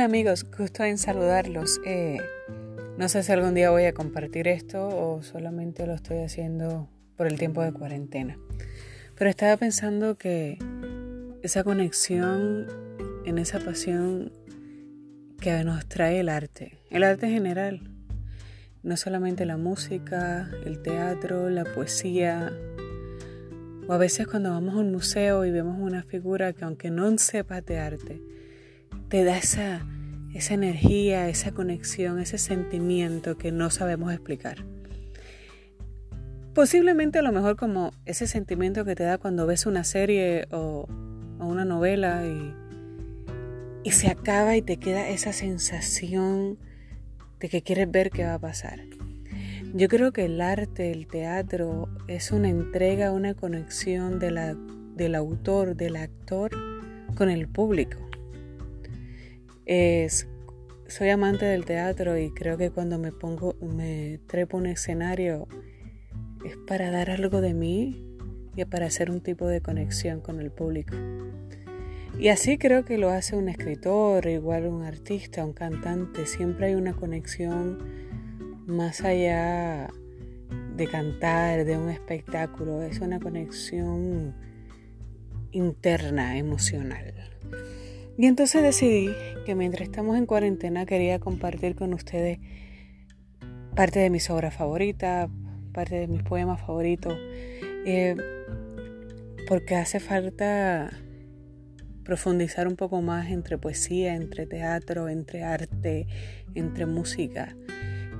Hola amigos, gusto en saludarlos. Eh, no sé si algún día voy a compartir esto o solamente lo estoy haciendo por el tiempo de cuarentena. Pero estaba pensando que esa conexión en esa pasión que nos trae el arte, el arte en general, no solamente la música, el teatro, la poesía, o a veces cuando vamos a un museo y vemos una figura que aunque no sepas de arte, te da esa, esa energía, esa conexión, ese sentimiento que no sabemos explicar. Posiblemente a lo mejor como ese sentimiento que te da cuando ves una serie o, una novela y, y se acaba y te queda esa sensación de que quieres ver qué va a pasar. Yo creo que el arte, el teatro, es una entrega, una conexión de la, del autor, del actor con el público. Soy amante del teatro y creo que cuando me pongo, me trepo un escenario es para dar algo de mí y para hacer un tipo de conexión con el público. Y así creo que lo hace un escritor, igual un artista, un cantante. Siempre hay una conexión más allá de cantar, de un espectáculo, es una conexión interna, emocional. Y entonces decidí que mientras estamos en cuarentena quería compartir con ustedes parte de mis obras favoritas, parte de mis poemas favoritos, eh, porque hace falta profundizar un poco más entre poesía, entre teatro, entre arte, entre música.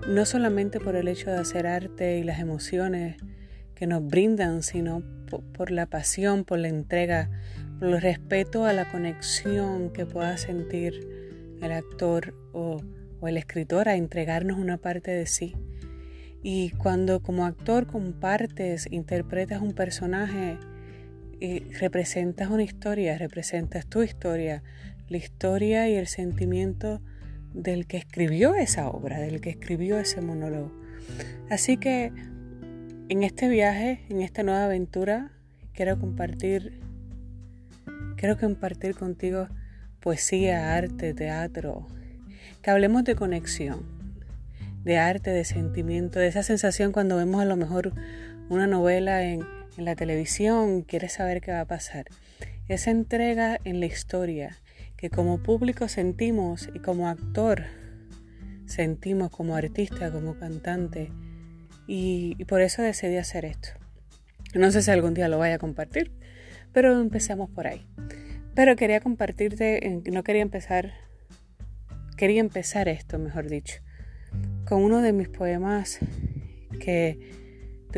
No solamente por el hecho de hacer arte y las emociones que nos brindan, sino por, la pasión, por la entrega, por respeto a la conexión que pueda sentir el actor o, el escritor a entregarnos una parte de sí. Y cuando como actor compartes, interpretas un personaje, y representas una historia, representas tu historia, la historia y el sentimiento del que escribió esa obra, del que escribió ese monólogo. Así que en este viaje, en esta nueva aventura, quiero compartir, quiero compartir contigo poesía, arte, teatro, que hablemos de conexión, de arte, de sentimiento, de esa sensación cuando vemos a lo mejor una novela en, la televisión, quieres saber qué va a pasar. Esa entrega en la historia, que como público sentimos y como actor sentimos, como artista, como cantante. Y, por eso decidí hacer esto. No sé si algún día lo vaya a compartir, pero empecemos por ahí. Pero quería compartirte, no quería empezar, quería empezar esto, mejor dicho, con uno de mis poemas que,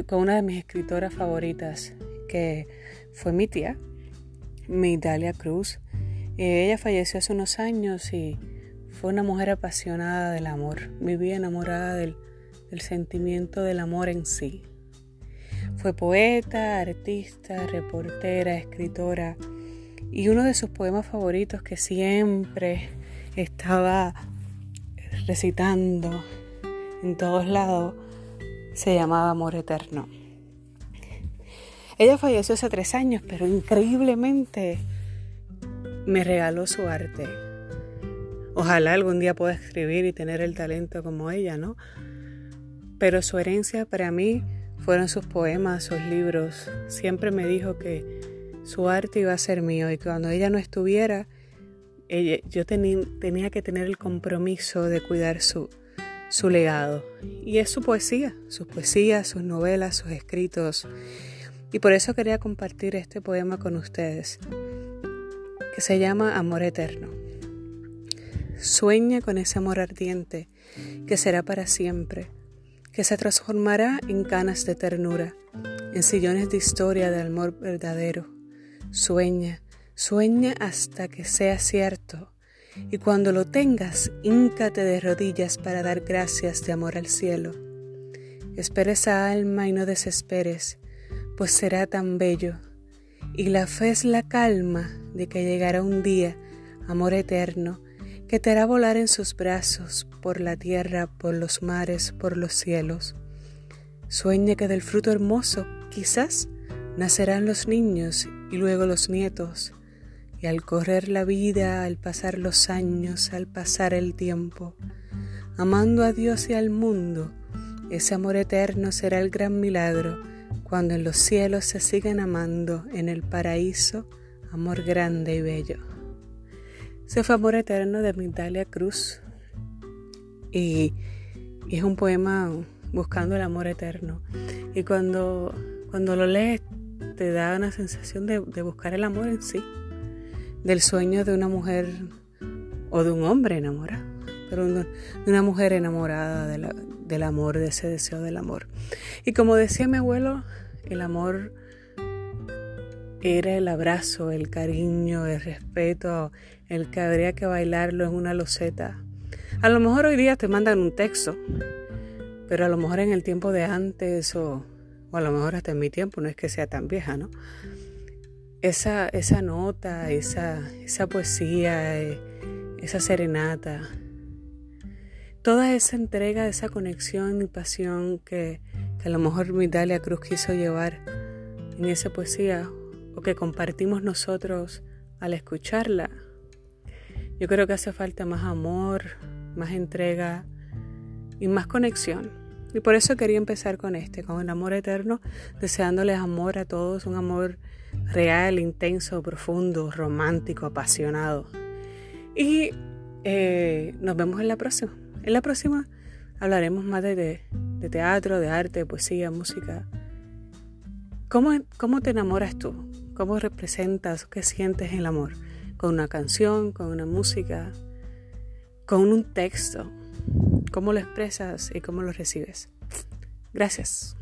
con una de mis escritoras favoritas, que fue mi tía, mi Dalia Cruz, eh, ella falleció hace unos años y fue una mujer apasionada del amor, vivía enamorada del sentimiento del amor en sí. Fue poeta, artista, reportera, escritora y uno de sus poemas favoritos que siempre estaba recitando en todos lados se llamaba Amor Eterno. Ella falleció hace tres años, pero increíblemente me regaló su arte. Ojalá algún día pueda escribir y tener el talento como ella, ¿no? Pero su herencia para mí fueron sus poemas, sus libros. Siempre me dijo que su arte iba a ser mío y cuando ella no estuviera, yo tenía que tener el compromiso de cuidar su, su legado. Y es su poesía, sus poesías, sus novelas, sus escritos. Y por eso quería compartir este poema con ustedes que se llama Amor Eterno. Sueña con ese amor ardiente que será para siempre, que se transformará en canas de ternura, en sillones de historia de amor verdadero. Sueña, sueña hasta que sea cierto, y cuando lo tengas, híncate de rodillas para dar gracias de amor al cielo. Espera esa alma y no desesperes, pues será tan bello y la fe es la calma de que llegará un día, amor eterno, que te hará volar en sus brazos por la tierra, por los mares, por los cielos. Sueña que del fruto hermoso quizás nacerán los niños y luego los nietos, Y al correr la vida, al pasar los años, al pasar el tiempo, amando a Dios y al mundo, ese amor eterno será el gran milagro cuando en los cielos se sigan amando en el paraíso, amor grande y bello. Ese fue Amor Eterno de Migdalia Cruz y, es un poema buscando el amor eterno. Y cuando, cuando lo lees te da una sensación de, buscar el amor en sí, del sueño de una mujer o de un hombre enamorado, pero de una mujer enamorada del amor, de ese deseo del amor. Y como decía mi abuelo, el amor era el abrazo, el cariño, el respeto, el que habría que bailarlo en una loseta. A lo mejor hoy día te mandan un texto, pero a lo mejor en el tiempo de antes o, a lo mejor hasta en mi tiempo, no es que sea tan vieja, ¿no? Esa, esa nota, esa, esa poesía, eh, esa serenata, toda esa entrega, esa conexión y pasión que, que a lo mejor Mitalia Cruz quiso llevar en esa poesía o que compartimos nosotros al escucharla. Yo creo que hace falta más amor, más entrega y más conexión. Y por eso quería empezar con este, con el amor eterno, deseándoles amor a todos, un amor real, intenso, profundo, romántico, apasionado. Y eh, nos vemos en la próxima. En la próxima hablaremos más de, de teatro, de arte, de poesía, música. ¿Cómo, ¿Cómo te enamoras tú? ¿Cómo representas? ¿Qué sientes el amor? ¿Con una canción? ¿Con una música? ¿Con un texto? ¿Cómo lo expresas y cómo lo recibes? Gracias.